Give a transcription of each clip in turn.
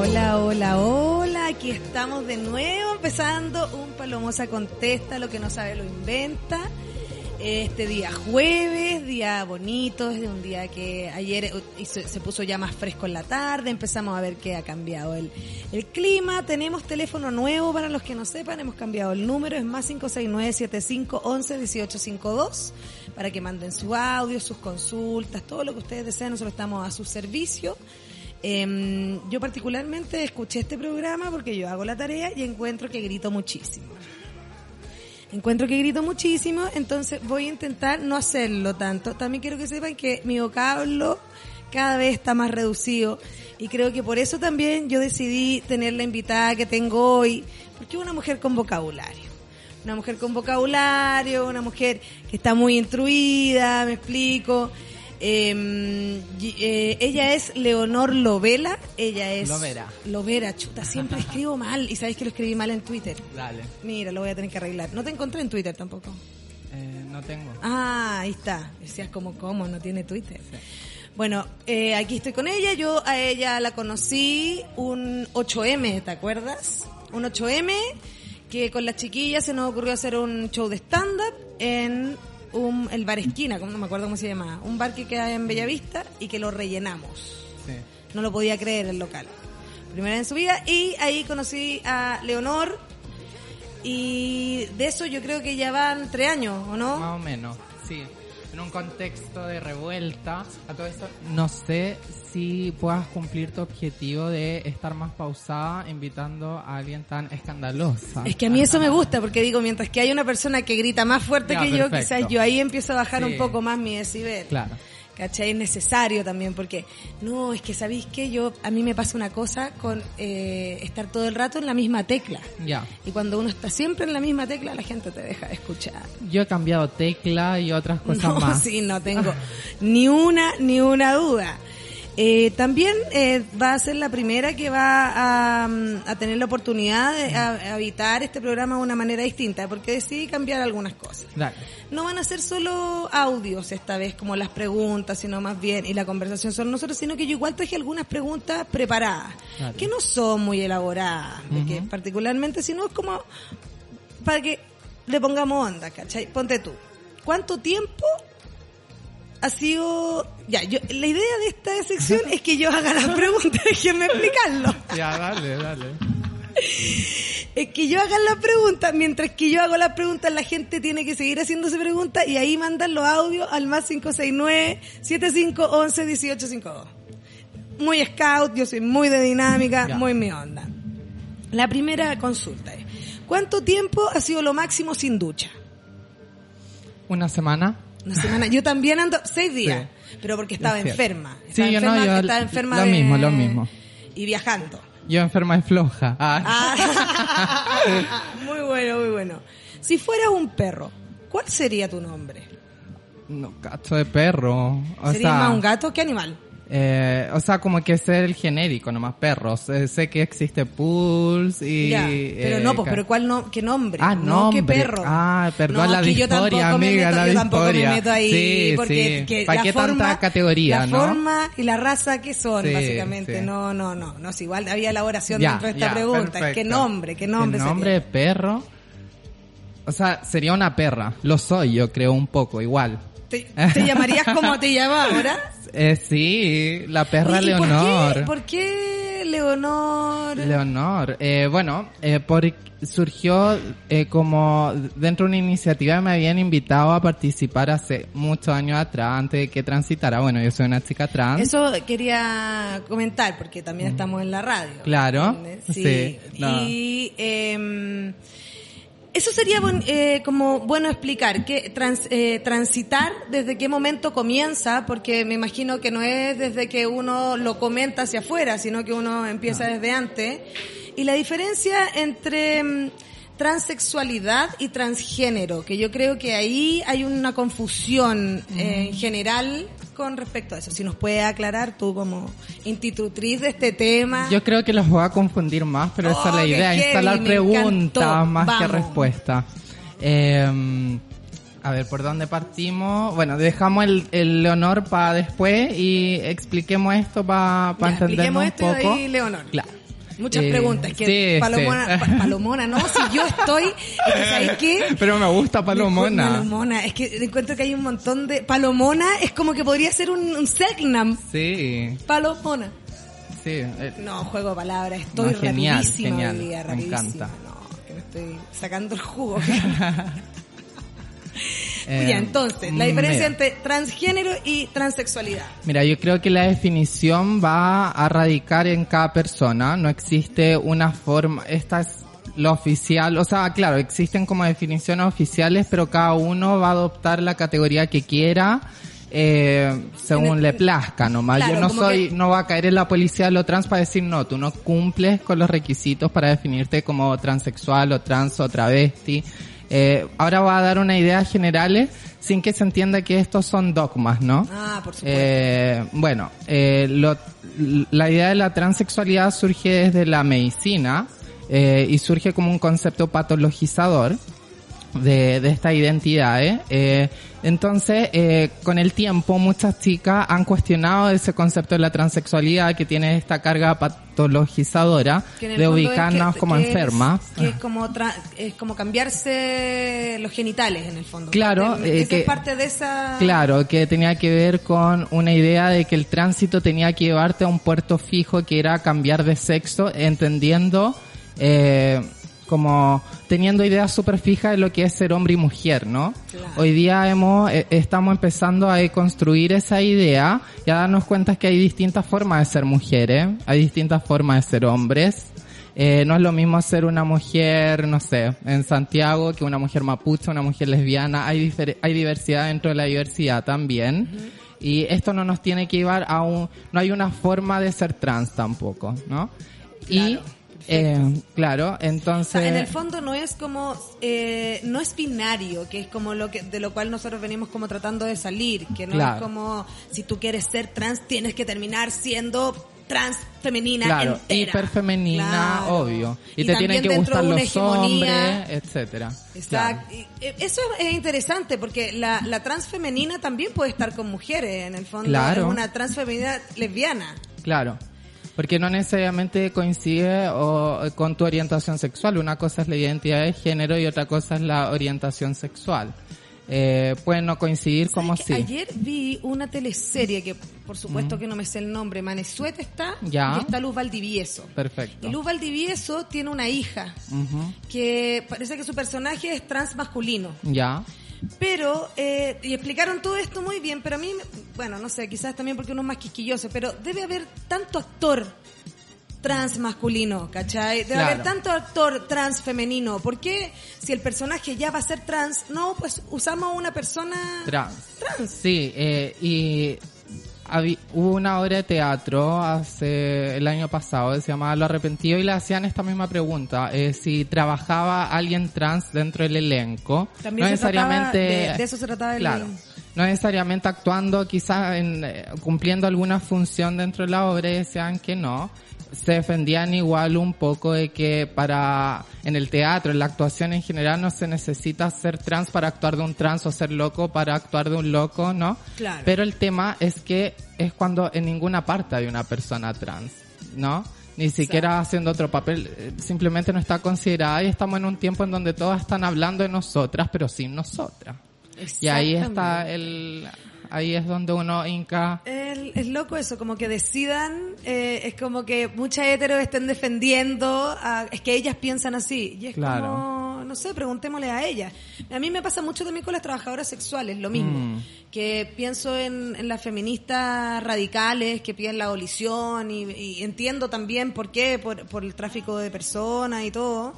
Hola, hola, hola, aquí estamos de nuevo empezando un Palomosa Contesta, lo que no sabe lo inventa. Este día jueves, día bonito, es de un día que ayer eh, se, puso ya más fresco en la tarde, empezamos a ver que ha cambiado el, el clima, tenemos teléfono nuevo para los que no sepan, hemos cambiado el número, es más 569-7511-1852, para que manden su audio, sus consultas, todo lo que ustedes deseen, nosotros estamos a su servicio. Em, yo particularmente escuché este programa porque yo hago la tarea y encuentro que grito muchísimo. Encuentro que grito muchísimo, entonces voy a intentar no hacerlo tanto. También quiero que sepan que mi vocablo cada vez está más reducido y creo que por eso también yo decidí tener la invitada que tengo hoy, porque es una mujer con vocabulario. Una mujer con vocabulario, una mujer que está muy instruida, me explico. Eh, y- eh, ella es Leonor Lovela, ella es... Lovera. Lovera, chuta, siempre escribo mal y sabéis que lo escribí mal en Twitter. Dale. Mira, lo voy a tener que arreglar. No te encontré en Twitter tampoco. Eh, no tengo. Ah, ahí está. Decías como, ¿cómo? No tiene Twitter. Bueno, eh, aquí estoy con ella. Yo a ella la conocí un 8M, ¿te acuerdas? Un 8M que con las chiquillas se nos ocurrió hacer un show de stand-up en un, el bar esquina, como no me acuerdo cómo se llama. Un bar que queda en Bellavista y que lo rellenamos. Sí. No lo podía creer el local. Primera vez en su vida. Y ahí conocí a Leonor. Y de eso yo creo que ya van tres años, ¿o no? Más o menos, sí. En un contexto de revuelta, a todo esto, no sé si puedas cumplir tu objetivo de estar más pausada invitando a alguien tan escandalosa. Es que a mí eso me gusta, porque digo, mientras que hay una persona que grita más fuerte Ya, que yo, quizás yo ahí empiezo a bajar Sí. un poco más mi decibel. Claro. ¿Cachai? Es necesario también, porque no, es que sabéis que yo, a mí me pasa una cosa con eh, estar todo el rato en la misma tecla. Ya. Y cuando uno está siempre en la misma tecla, la gente te deja de escuchar. Yo he cambiado tecla y otras cosas no, más. sí, no tengo ni una, ni una duda. Eh, también eh, va a ser la primera que va a, mm, a tener la oportunidad de a- habitar este programa de una manera distinta, porque decidí cambiar algunas cosas. Dale. No van a ser solo audios esta vez, como las preguntas, sino más bien, y la conversación son nosotros, sino que yo igual traje algunas preguntas preparadas, que no son muy elaboradas, de que particularmente, sino es como para que le pongamos onda, ¿cachai? Ponte tú. ¿Cuánto tiempo ha sido... Ya, yo, la idea de esta sección es que yo haga las preguntas, déjenme explicarlo. Ya, dale, dale. Es que yo haga las preguntas, mientras que yo hago las preguntas, la gente tiene que seguir haciéndose preguntas y ahí mandan los audios al más 569-7511-1852. Muy scout, yo soy muy de dinámica, Ya. muy mi onda. La primera consulta es, ¿cuánto tiempo ha sido lo máximo sin ducha? Una semana. Una semana. Yo también ando seis días, pero porque estaba Es enferma. Sí, Estaba yo no, enferma, yo estaba enferma lo de- mismo, lo mismo. Y viajando. Yo enferma y floja. Ah. Ah, muy bueno, muy bueno. Si fueras un perro, ¿cuál sería tu nombre? No, cacho de perro. O ¿Sería sea, más un gato? ¿Qué animal? Eh, o sea, como que ser el genérico, nomás perros. Eh, sé que existe Pulse y... ya, pero eh, no, pues, ca- pero ¿cuál no, qué nombre? Ah, no, qué perro. Ah, perdón, No, la me amiga, meto, la yo tampoco me meto ahí, Sí, porque sí. ¿Para qué forma, tanta categoría, la no? forma y la raza que son, Sí, básicamente. sí. No, no, no, no, si igual había elaboración Ya, dentro de esta ya, pregunta. ¿Qué perfecto. nombre? ¿Qué nombre? ¿Qué nombre de perro? O sea, sería una perra. Lo soy, yo creo, un poco, igual. ¿Te, te llamarías como te llama ahora? Eh, sí, la perra Oye, ¿y por qué- Leonor. ¿Por qué, Leonor? Leonor. Eh, bueno, eh, por, surgió eh, como dentro de una iniciativa que me habían invitado a participar hace muchos años atrás, antes de que transitara. Bueno, yo soy una chica trans. Eso quería comentar porque también estamos en la radio. Claro. Sí. sí, no. Y em, eso sería eh, como bueno explicar, que trans- eh, transitar desde qué momento comienza, porque me imagino que no es desde que uno lo comenta hacia afuera, sino que uno empieza desde antes. Y la diferencia entre mm, transexualidad y transgénero, que yo creo que ahí hay una confusión eh, en general con respecto a eso. Si nos puede aclarar tú como institutriz de este tema. Yo creo que los voy a confundir más, pero esa es la idea, heavy, instalar preguntas más que respuestas. Eh, a ver, ¿por dónde partimos? Bueno, dejamos el, el Leonor para después y expliquemos esto para entendernos expliquemos un esto y de poco. ahí Leonor. Claro. Muchas Eh, preguntas. Que sí, Palomona, pa- Palomona, no, si yo estoy, es que ¿sabes qué? Pero me gusta Palomona. Palomona, es que encuentro que hay un montón de... Palomona es como que podría ser un, un Selknam. Sí, Palomona. sí. eh, No, juego de palabras, estoy No, genial, rapidísima genial, día, me rapidísima. encanta. No, que me estoy sacando el jugo. eh, ya, entonces, la diferencia mira. entre transgénero y transexualidad. Mira, yo creo que la definición va a radicar en cada persona. No existe una forma, esta es lo oficial, o sea, claro, existen como definiciones oficiales, pero cada uno va a adoptar la categoría que quiera. Eh, según el- le plazca nomás. Claro, yo no soy, que- no va a caer en la policía de lo trans para decir no, tú no cumples con los requisitos para definirte como transexual o trans o travesti. Eh, ahora va a dar una idea generales sin que se entienda que estos son dogmas, ¿no? Ah, por supuesto. Eh, bueno, eh, lo- la idea de la transexualidad surge desde la medicina eh, y surge como un concepto patologizador de, de estas identidades. Eh, entonces, eh, con el tiempo, muchas chicas han cuestionado ese concepto de la transexualidad que tiene esta carga patologizadora de es ubicarnos que- como que es- enfermas. que es como tra- es como cambiarse los genitales en el fondo. Claro, eh, esa que- es parte de esa Claro, que tenía que ver con una idea de que el tránsito tenía que llevarte a un puerto fijo que era cambiar de sexo, entendiendo eh, como teniendo ideas súper fijas de lo que es ser hombre y mujer, ¿no? Claro. Hoy día hemos, eh, estamos empezando a construir esa idea y a darnos cuenta que hay distintas formas de ser mujeres, hay distintas formas de ser hombres. Eh, no es lo mismo ser una mujer, no sé, en Santiago que una mujer mapuche, una mujer lesbiana. Hay, hay diversidad dentro de la diversidad también. Y esto no nos tiene que llevar a un... No hay una forma de ser trans tampoco, ¿no? y, Claro, eh, claro, O entonces... sea, en el fondo no es como eh, no es binario, que es como lo que de lo cual nosotros venimos como tratando de salir, que no Claro. es como si tú quieres ser trans tienes que terminar siendo trans femenina Claro, entera. hiperfemenina, Claro. obvio. Y, Y te tienen que dentro gustar de una los hegemonía. hombres, etcétera. Exacto. Eh, Eso es, es interesante porque la, la trans femenina también puede estar con mujeres, en el fondo Claro. es una trans femenina lesbiana. Claro. Porque no necesariamente coincide o, con tu orientación sexual. Una cosa es la identidad de género y otra cosa es la orientación sexual. Eh, pueden no coincidir como ¿Sabes que sí. Ayer vi una teleserie que, por supuesto que no me sé el nombre, Manesuet está Ya. y está Luz Valdivieso. Perfecto. Y Luz Valdivieso tiene una hija que parece que su personaje es trans masculino. Ya. Pero, eh, y explicaron todo esto muy bien, pero a mí, bueno, no sé, quizás también porque uno es más quisquilloso, pero debe haber tanto actor trans masculino, ¿cachai? Debe Claro. haber tanto actor trans femenino. ¿Por qué si el personaje ya va a ser trans, no, pues usamos una persona Trans. trans? Sí, eh, y hubo una obra de teatro hace el año pasado que se llamaba Lo Arrepentido y le hacían esta misma pregunta, eh, si trabajaba alguien trans dentro del elenco. También no necesariamente... de- de eso se trataba el- Claro. No necesariamente actuando, quizás en, eh, cumpliendo alguna función dentro de la obra, decían que no. Se defendían igual un poco de que para, en el teatro, en la actuación en general, no se necesita ser trans para actuar de un trans o ser loco para actuar de un loco, ¿no? Claro. Pero el tema es que es cuando en ninguna parte hay una persona trans, ¿no? Ni siquiera haciendo otro papel, eh, simplemente no está considerada y estamos en un tiempo en donde todas están hablando de nosotras, pero sin nosotras. Y ahí está el, ahí es donde uno hinca, El- es loco eso, como que decidan, eh, es como que muchas heteros estén defendiendo, a- es que ellas piensan así. Y es Claro. como, no sé, preguntémosle a ellas. A mí me pasa mucho también con las trabajadoras sexuales, lo mismo. Mm. Que pienso en, en las feministas radicales que piden la abolición y, y entiendo también por qué, por, por el tráfico de personas y todo.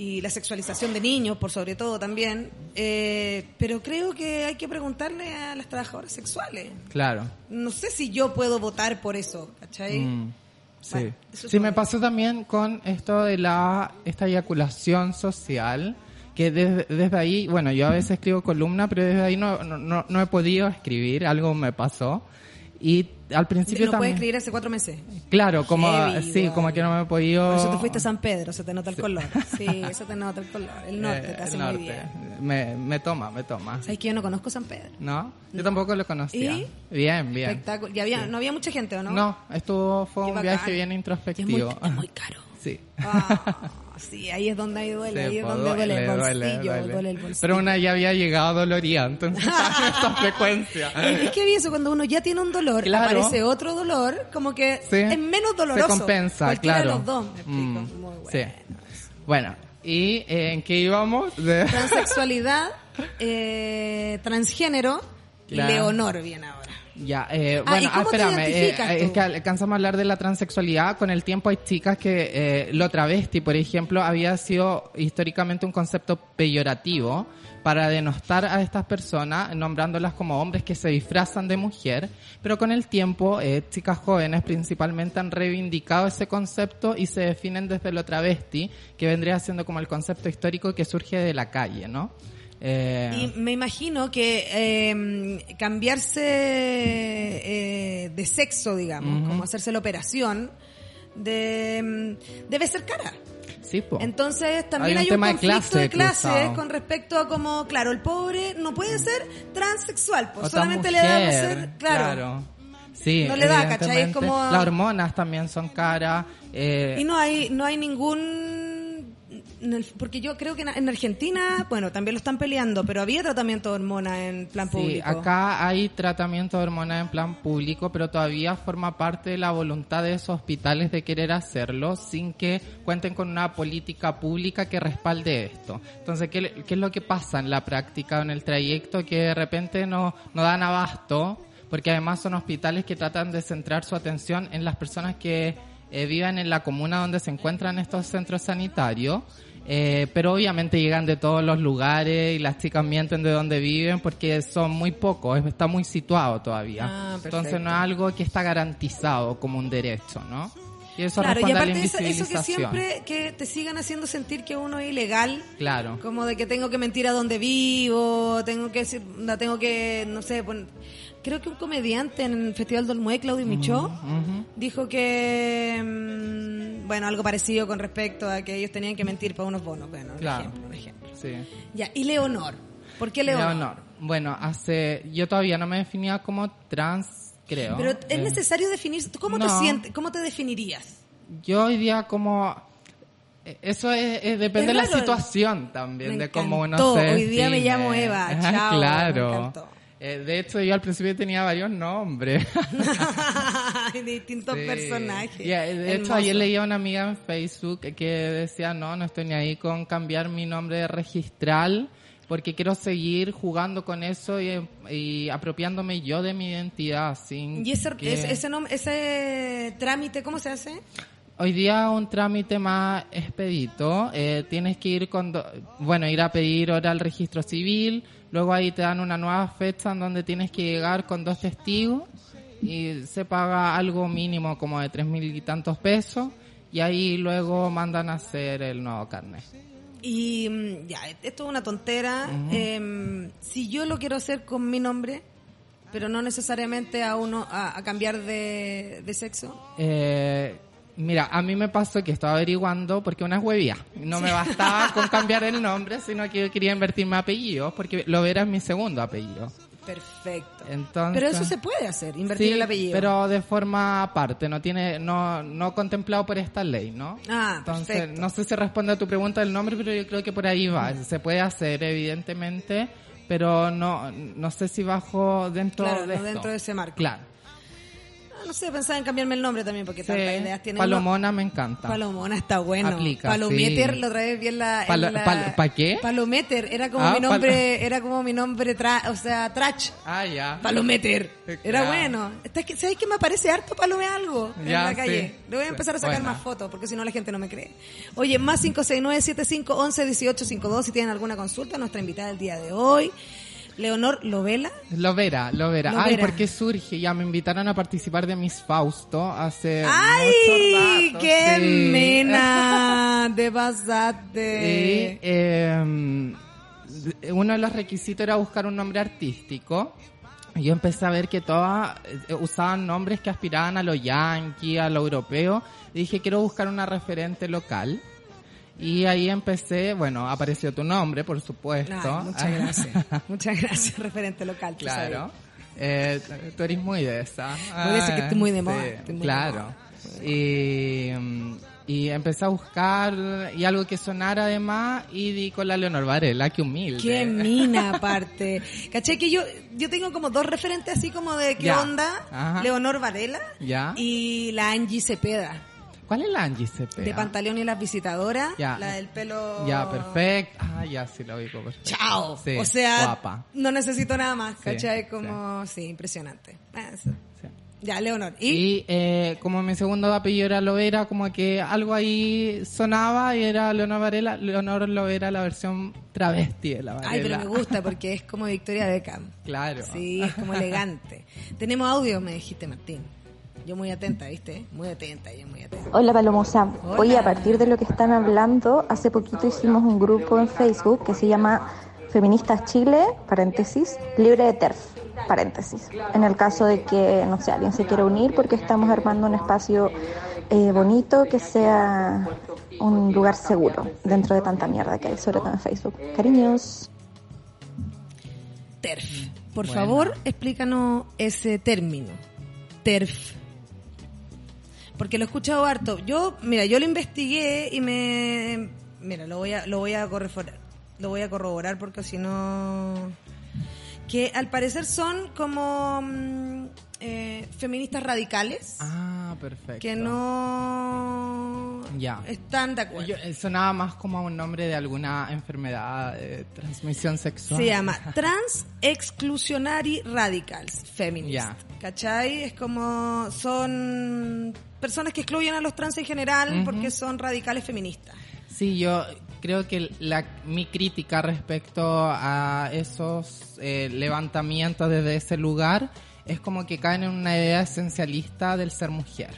Y la sexualización de niños, por sobre todo también. Eh, pero creo que hay que preguntarle a las trabajadoras sexuales. Claro. No sé si yo puedo votar por eso, ¿cachai? Mm, sí. Bueno, eso sí, me pasó también con esto de la esta eyaculación social, que desde, desde ahí, bueno, yo a veces escribo columna, pero desde ahí no, no, no he podido escribir, algo me pasó. Y al principio no puedes también... escribir hace cuatro meses. Claro, como, Heavy, sí, igual. como que no me he podido... Por eso te fuiste a San Pedro, se te nota el color. Sí, eso te nota el color. El norte Eh, te hace el muy norte. bien. Me, me toma, me toma. ¿Sabes que yo no conozco San Pedro? ¿No? Yo tampoco lo conocía. ¿Y? Bien, bien. Espectáculo. ¿Y había, no había mucha gente o no? No, estuvo, fue un bacán. viaje bien Y Es muy, introspectivo. es muy caro. Sí. Ah, sí, ahí es donde ahí duele, ahí es pues, donde duele, el bolsillo, duele. duele el bolsillo. Pero una ya había llegado dolorida, entonces en esa frecuencia. Es que eso, cuando uno ya tiene un dolor, Claro. aparece otro dolor, como que Sí. es menos doloroso. Se compensa, Cualquiera claro. de los dos, me explico. Mm, Muy bueno. Sí. Bueno, ¿y eh, en qué íbamos? De- Transexualidad, eh, transgénero, Claro. Leonor viene ahora. Ya, eh, Ah, bueno, ¿y cómo te espérame, eh, identificas es que alcanzamos a hablar de la transexualidad. Con el tiempo hay chicas que eh, lo travesti, por ejemplo, había sido históricamente un concepto peyorativo para denostar a estas personas, nombrándolas como hombres que se disfrazan de mujer, pero con el tiempo eh, chicas jóvenes principalmente han reivindicado ese concepto y se definen desde lo travesti, que vendría siendo como el concepto histórico que surge de la calle, ¿no? Eh, Y me imagino que eh, cambiarse eh, de sexo, digamos, como hacerse la operación, de, mm, debe ser cara. sí, po. Entonces también Hay hay un un, tema de conflicto clase de clases cruzado. con respecto a como, claro, el pobre no puede ser transexual, pues solamente le mujer, ser, claro. Sí, No le da, ¿cachai? Es como- Las hormonas también son caras. Eh, Y no hay, no hay ningún porque yo creo que en, en Argentina, bueno, también lo están peleando, pero había tratamiento de hormonas en plan sí, público. acá hay tratamiento de hormonas en plan público, pero todavía forma parte de la voluntad de esos hospitales de querer hacerlo sin que cuenten con una política pública que respalde esto. Entonces, ¿qué, es lo que pasa en la práctica, en el trayecto, que de repente no, no dan abasto? Porque además son hospitales que tratan de centrar su atención en las personas que eh, viven en la comuna donde se encuentran estos centros sanitarios. Eh, pero obviamente llegan de todos los lugares y las chicas mienten de dónde viven porque son muy pocos, es- está muy situado todavía. Ah, Entonces no es algo que está garantizado como un derecho, ¿no? Y eso Claro, y aparte eso, eso que siempre que te sigan haciendo sentir que uno es ilegal, Claro. como de que tengo que mentir a donde vivo, tengo que tengo que, no sé, pon- creo que un comediante en el Festival del Mue, Claudio Michó, dijo que, mm, bueno, algo parecido con respecto a que ellos tenían que mentir para unos bonos, bueno, Claro. ejemplo, un ejemplo. Sí. Ya, y Leonor, ¿por qué Leonor? Leonor. Bueno, hace, yo todavía no me definía como trans, creo. Pero es Eh, necesario definir, ¿cómo te sientes, cómo te definirías? Yo hoy día como eh, eso es, es- depende de la situación también, Me de cómo uno se Hoy día me llamo Eva. Chao, me claro. encantó. Eh, de hecho, yo al principio tenía varios nombres. Distintos Sí. personajes. De hecho, ayer leía a una amiga en Facebook que decía, no, no estoy ni ahí con cambiar mi nombre de registral porque quiero seguir jugando con eso y, y apropiándome yo de mi identidad. Sin ¿Y ese, que- ese, ese, ese trámite cómo se hace? Hoy día un trámite más expedito, eh, tienes que ir con, do- bueno, ir a pedir hora al registro civil, luego ahí te dan una nueva fecha en donde tienes que llegar con dos testigos y se paga algo mínimo como de tres mil y tantos pesos y ahí luego mandan a hacer el nuevo carnet. Y mm, ya, esto es una tontera. Em, si yo lo quiero hacer con mi nombre, pero no necesariamente a uno a, a cambiar de, de sexo. Eh, mira, a mí me pasó que estaba averiguando porque una es huevía. No me bastaba con cambiar el nombre, sino que yo quería invertir mi apellido porque lo era mi segundo apellido. Perfecto. Entonces, Pero eso se puede hacer, invertir Sí, el apellido. pero de forma aparte, no tiene, no, no contemplado por esta ley, ¿no? Ah, Entonces, perfecto. no sé si responde a tu pregunta del nombre, pero yo creo que por ahí va. Se puede hacer, evidentemente, pero no, no sé si bajo dentro Claro, de no esto. dentro de ese marco. Claro. No sé, pensaba en cambiarme el nombre también porque Sí, tantas ideas tiene. Palomona me encanta. Palomona está bueno. Aplica, Palometer, sí. la otra vez vi en la... en Palo- la- pal- ¿pa qué? Palometer, era como Ah, mi pal- nombre, era como mi nombre, tra- o sea, Trach. Ah, ya. Palometer. Era bueno. Es que- ¿Sabes que me aparece harto palome algo en Ya, la calle? sí. Le voy a empezar a sacar Buena. más fotos porque si no la gente no me cree. Oye, más 569-7511-1852 si tienen alguna consulta. Nuestra invitada del día de hoy, Leonor Lovela. Lo verá, lo verá. Lo Ay. ¿por qué surge? Ya me invitaron a participar de Miss Fausto hace ¡Ay! rato. ¡Qué sí. mena! Te Y pasaste. eh, uno de los requisitos era buscar un nombre artístico. Y Yo empecé a ver que todas eh, usaban nombres que aspiraban a lo yankee, a lo europeo. Y dije, quiero buscar una referente local. Y ahí empecé, bueno, apareció tu nombre, por supuesto. Muchas gracias. muchas gracias, referente local. tú Claro. Eh, tú eres muy de esa. Muy de esa que estoy muy de moda, Sí, muy de claro. moda. Y, y empecé a buscar y algo que sonara además y di con la Leonor Varela, que humilde. Qué mina aparte. ¿Cachai? Que yo, yo tengo como dos referentes así como de qué Ya. onda. Ajá. Leonor Varela Ya. y la Angie Cepeda. ¿Cuál es la Angie Cepeda? De Pantaleón y las visitadoras. Ya. La del pelo. Ya, perfecto. Ah, ya, sí lo ubico perfecto. Chao. Sí, o sea, guapa. no necesito nada más, Sí, ¿cachai? Como, sí, impresionante. Ah, eso. Sí. Ya, Leonor. ¿Y? Y eh, como mi segundo apellido era Lovera, como que algo ahí sonaba y era Leonor Varela. Leonor Lovera, la versión travesti de la Varela. Ay, pero me gusta porque es como Victoria Beckham. Claro. Sí, es como elegante. Tenemos audio, me dijiste, Martín. Yo muy atenta, ¿viste? Muy atenta, yo muy atenta. Hola Palomosa. Oye, a partir de lo que están hablando, hace poquito hicimos un grupo en Facebook que se llama Feministas Chile, paréntesis, libre de TERF, paréntesis. En el caso de que, no sé, alguien se quiera unir porque estamos armando un espacio eh, bonito que sea un lugar seguro dentro de tanta mierda que hay, sobre todo en Facebook. Cariños. TERF. Por Bueno. favor, explícanos ese término. TERF. Porque lo he escuchado harto. Yo, mira, yo lo investigué y me... Mira, lo voy a, lo voy a corroborar. Lo voy a corroborar porque si no... Que al parecer son como mm, eh, feministas radicales Ah, perfecto. que no Ya. están de acuerdo. Yo- eh, sonaba más como a un nombre de alguna enfermedad de transmisión sexual. Se llama Trans Exclusionary Radicals Feminist. Ya. ¿Cachai? Es como son personas que excluyen a los trans en general porque son radicales feministas. Sí, yo creo que la, mi crítica respecto a esos eh, levantamientos desde ese lugar es como que caen en una idea esencialista del ser mujer.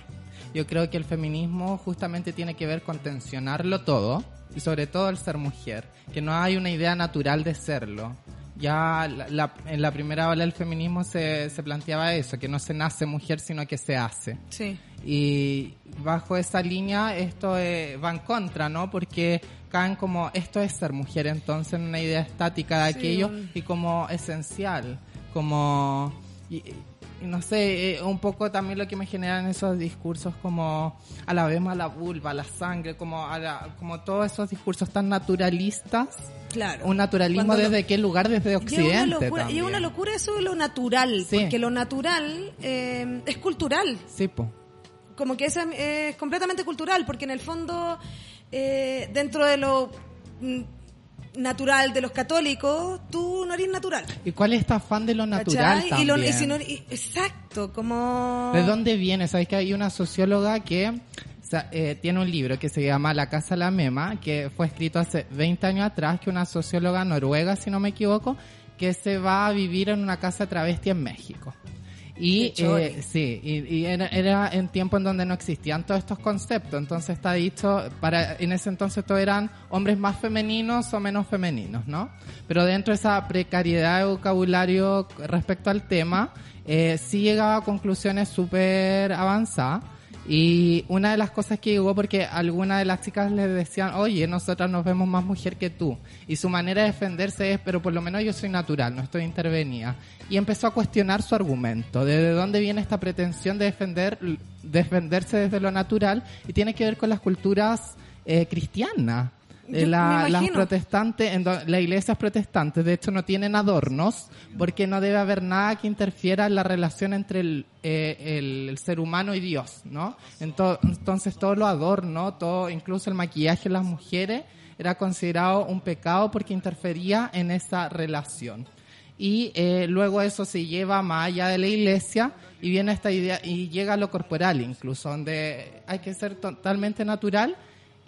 Yo creo que el feminismo justamente tiene que ver con tensionarlo todo y sobre todo el ser mujer, que no hay una idea natural de serlo. Ya la- la- en la primera ola del feminismo se, se planteaba eso, que no se nace mujer sino que se hace. Sí. Y bajo esa línea esto eh, va en contra, ¿no? Porque caen como esto es ser mujer entonces en una idea estática de aquello y como esencial, como y no sé, eh, un poco también lo que me generan esos discursos como a la vez a la vulva, la sangre, como a la- como todos esos discursos tan naturalistas, Claro. un naturalismo Cuando lo- desde qué lugar desde Y es una occidente locura, y es una locura eso de lo natural, Sí. porque lo natural eh, es cultural. Sí, po. como que es, es completamente cultural, porque en el fondo, eh, dentro de lo mm, natural de los católicos, tú no eres natural. ¿Y cuál es este afán de lo natural. Y lo- y también? si no- y- exacto, como... ¿De dónde viene? Sabes que hay una socióloga que o sea, eh, tiene un libro que se llama La Casa La Mema, que fue escrito hace 20 años atrás, que una socióloga noruega, si no me equivoco, que se va a vivir en una casa travesti en México. Y eh, sí, y, y era, era en tiempo en donde no existían todos estos conceptos. Entonces está dicho, para en ese entonces todos eran hombres más femeninos o menos femeninos, ¿no? Pero dentro de esa precariedad de vocabulario respecto al tema, eh, sí llegaba a conclusiones súper avanzadas. Y una de las cosas que llegó porque algunas de las chicas les decían, oye, nosotras nos vemos más mujer que tú. Y su manera de defenderse es, pero por lo menos yo soy natural, no estoy intervenida. Y empezó a cuestionar su argumento, de dónde viene esta pretensión de defender, defenderse desde lo natural, y tiene que ver con las culturas eh, cristianas. Eh, Yo la- las protestantes, en do- las iglesias protestantes, de hecho, no tienen adornos porque no debe haber nada que interfiera en la relación entre el, eh, el- el ser humano y Dios, ¿no? Ento- entonces, todo lo adorno, todo, incluso el maquillaje de las mujeres, era considerado un pecado porque interfería en esa relación. Y eh, luego eso se lleva más allá de la iglesia y viene esta idea y llega a lo corporal incluso, donde hay que ser totalmente natural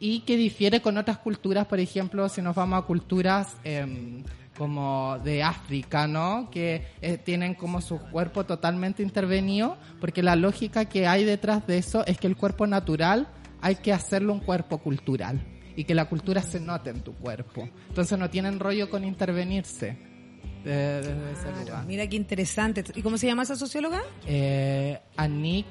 y que difiere con otras culturas, por ejemplo, si nos vamos a culturas em, como de África, ¿no? Que eh, tienen como su cuerpo totalmente intervenido, porque la lógica que hay detrás de eso es que el cuerpo natural hay que hacerlo un cuerpo cultural y que la cultura se note en tu cuerpo. Entonces no tienen rollo con intervenirse eh, desde ese lugar. Mira qué interesante. ¿Y cómo se llama esa socióloga? Eh, Anik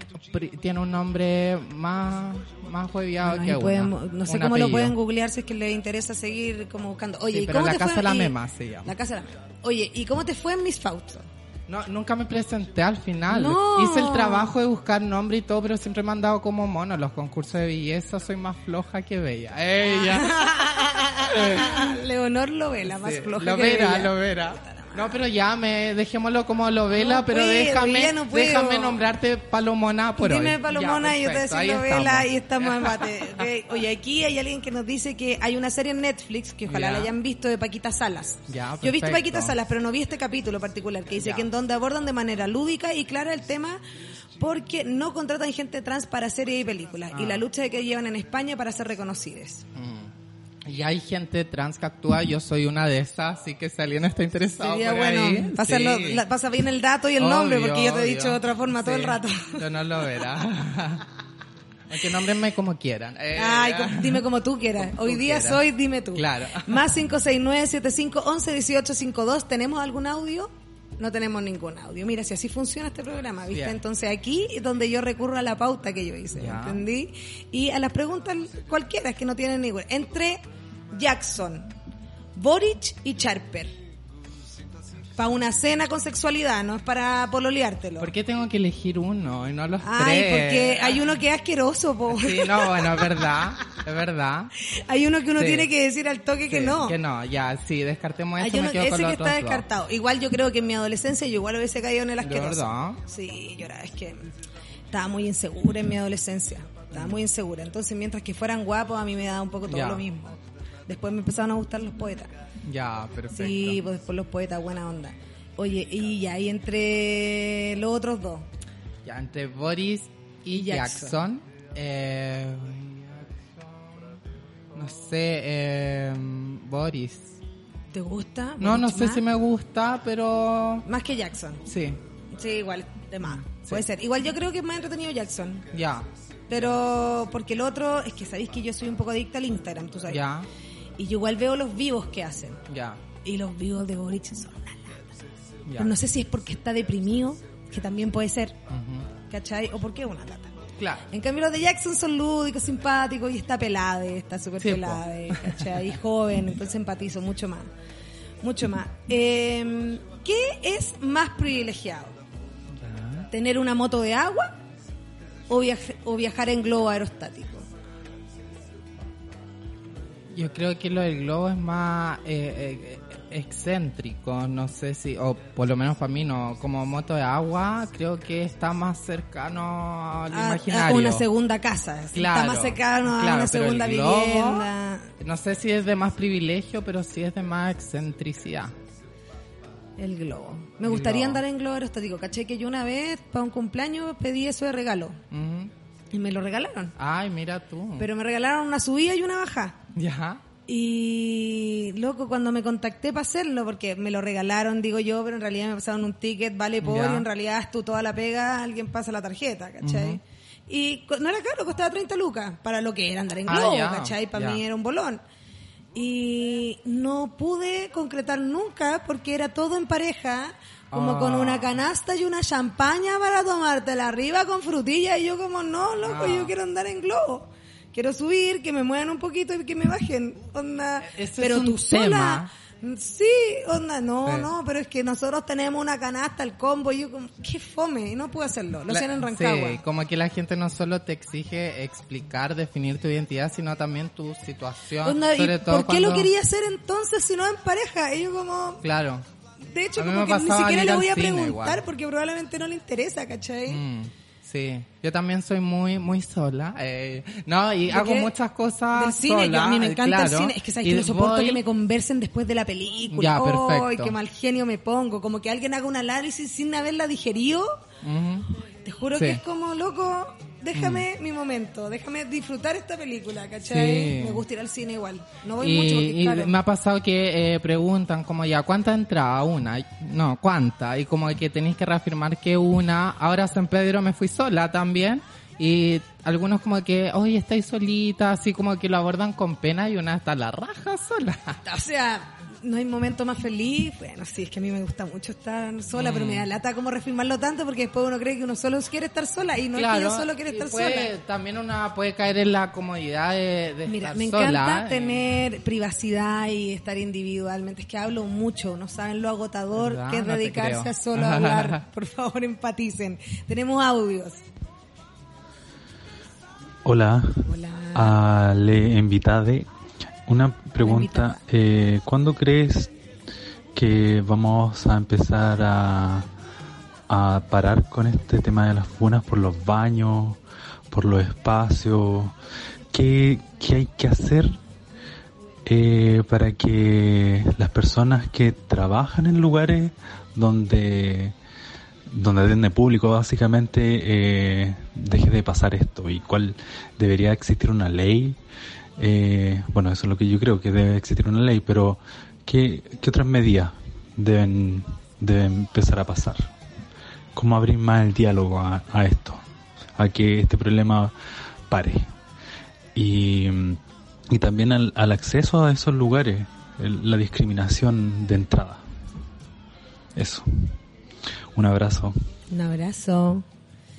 tiene un nombre más, más hueviado que una, no sé cómo lo pueden googlear si es que les interesa seguir como buscando. Oye, Sí, ¿y pero cómo La te Casa fue? de la Mema se llama. La casa de la mema. Oye, ¿y cómo te fue en Miss Fausto? No, nunca me presenté al final. No. Hice el trabajo de buscar nombre y todo, pero siempre me han dado como mono. Los concursos de belleza soy más floja que bella. Ella. Leonor Lovela, más Sí, floja lo que verá, ella. No, pero ya, me, dejémoslo como lo vela, No pero puedo, déjame, no déjame nombrarte Palomona por Dime hoy. Palomona Ya, y yo te decía novela y estamos en bate. Oye, aquí hay alguien que nos dice que hay una serie en Netflix que ojalá Ya. la hayan visto de Paquita Salas. Ya, yo he visto. Paquita Salas, pero no vi este capítulo particular que dice que en donde abordan de manera lúdica y clara el tema porque no contratan gente trans para series y películas y Ah. la lucha de que llevan en España para ser reconocidas. Mm. Y hay gente trans que actúa, yo soy una de esas, así que si alguien está interesado Sería por bueno, ahí, pásalo- sí. la- pasa bien el dato y el nombre Obvio, porque yo te he dicho de otra forma todo Sí, el rato. Yo no lo verá. Aunque nómbrenme como quieran. Eh, Ay, dime como tú quieras. Como Hoy tú día quieras. soy dime tú. Claro. Más 569-7511-1852. ¿Tenemos algún audio? No tenemos ningún audio. Mira, si así funciona este programa, ¿viste? Entonces aquí es donde yo recurro a la pauta que yo hice, Ya. ¿entendí? Y a las preguntas cualquiera que no tienen ninguna. Entre Jackson, Boric y Charper. Para una cena con sexualidad, no es para pololeártelo. ¿Por qué tengo que elegir uno y no los Ay, tres? porque hay uno que es asqueroso, po. Sí, no, bueno, es verdad, es verdad. Hay uno que uno Sí. tiene que decir al toque que no. Que no, ya, sí, descartemos Hay eso, uno- me quedo ese con que está dos. descartado. Igual yo creo que en mi adolescencia yo igual hubiese caído en el asqueroso. verdad? Sí, yo era, es que estaba muy insegura en mi adolescencia. Estaba muy insegura. Entonces, mientras que fueran guapos, a mí me daba un poco todo Ya. lo mismo. Después me empezaron a gustar los poetas. Ya, perfecto. Sí, pues después los poetas, buena onda. Oye, y ya, y entre los otros dos. Ya, entre Boris y, Y Jackson. Jackson, eh, no sé, eh, Boris. ¿Te gusta? No, no sé más? si me gusta, pero Más que Jackson. sí, Sí, igual, de más. Sí. Puede ser. Igual yo creo que es más entretenido Jackson. ya, Pero porque el otro, es que sabéis que yo soy un poco adicta al Instagram, tú sabes. ya, Y yo igual veo los vivos que hacen. ya, Y los vivos de Boric son una lata. Pero no sé si es porque está deprimido, que también puede ser. ¿cachai? O porque es una lata. Claro. En cambio los de Jackson son lúdicos, simpáticos y está pelade, está súper Sí, po. pelade, ¿cachai? Y joven, entonces empatizo mucho más. Mucho más. Eh, ¿Qué es más privilegiado? ¿Tener una moto de agua o, viaj- o viajar en globo aerostático? Yo creo que lo del globo es más eh, eh, excéntrico, no sé si, o por lo menos para mí no, como moto de agua, creo que está más cercano al A- a imaginario. una segunda casa. Claro, está más cercano a una segunda globo, vivienda. No sé si es de más privilegio, pero sí es de más excentricidad. El globo. Me El gustaría globo. andar en globo aerostático. Caché que yo una vez, para un cumpleaños, pedí eso de regalo. Y me lo regalaron. Ay, mira tú. Pero me regalaron una subida y una bajada. Ya. Y loco, cuando me contacté para hacerlo, porque me lo regalaron, digo yo, pero en realidad me pasaron un ticket, vale por, Ya. y en realidad haz tú toda la pega, alguien pasa la tarjeta, ¿cachai? Y no era caro, costaba 30 lucas, para lo que era andar en Ah, globo, ya, ¿cachai? Para ya. mí era un bolón. Y no pude concretar nunca porque era todo en pareja, como Ah. con una canasta y una champaña para tomártela arriba con frutilla. Y yo como, no, loco, Ah. yo quiero andar en globo. Quiero subir, que me muevan un poquito y que me bajen. Onda. Ese Pero es un tú sola, tema. Sí, onda, no, no, pero es que nosotros tenemos una canasta, el combo, y yo como, qué fome, y no puedo hacerlo, lo hacían en Rancagua. Sí, como que la gente no solo te exige explicar, definir tu identidad, sino también tu situación. Onda, ¿y sobre todo ¿Por qué lo quería hacer entonces si no en pareja? Y yo como, Claro. de hecho, como que ni siquiera le voy a preguntar igual. porque probablemente no le interesa, ¿cachai? Mm, sí, yo también soy muy muy sola. eh, no, y ¿De hago qué? muchas cosas Del cine, yo- sola, a mí me encanta claro, el cine. Es que sabes y que no soporto voy- que me conversen después de la película. Ya, ¡Ay, perfecto. qué mal genio me pongo! Como que alguien haga un análisis sin haberla digerido. Ujú. Te juro Sí. Que es como, loco, déjame mi momento, déjame disfrutar esta película, ¿cachai? Sí. Me gusta ir al cine igual. No voy Y, mucho porque, y claro, me ha pasado que eh, preguntan como ya, ¿cuánta entrada? Una. No, ¿cuánta? Y como que tenéis que reafirmar que una. Ahora San Pedro me fui sola también. Y algunos como que, oye, estáis solita, así como que lo abordan con pena y una está la raja sola. O sea, no hay momento más feliz. Bueno, sí, es que a mí me gusta mucho estar sola, pero Mm. me da lata como reafirmarlo tanto porque después uno cree que uno solo quiere estar sola y no es que yo solo quiero y estar puede- sola. También una puede caer en la comodidad de, de Mira, estar me sola. encanta eh. tener privacidad y estar individualmente. Es que hablo mucho, no saben lo agotador ¿Verdad? que es No dedicarse a solo hablar. Por favor, empaticen. Tenemos audios. Hola, Hola. a le invitade. Una pregunta, eh, ¿cuándo crees que vamos a empezar a, a parar con este tema de las funas por los baños, por los espacios? ¿Qué, qué hay que hacer eh, para que las personas que trabajan en lugares donde donde atiende público básicamente eh, deje de pasar esto y cuál debería existir una ley eh, bueno eso es lo que yo creo que debe existir una ley pero qué, qué otras medidas deben deben empezar a pasar cómo abrir más el diálogo a, a esto a que este problema pare y, y también al, al acceso a esos lugares el- la discriminación de entrada eso un abrazo. Un abrazo.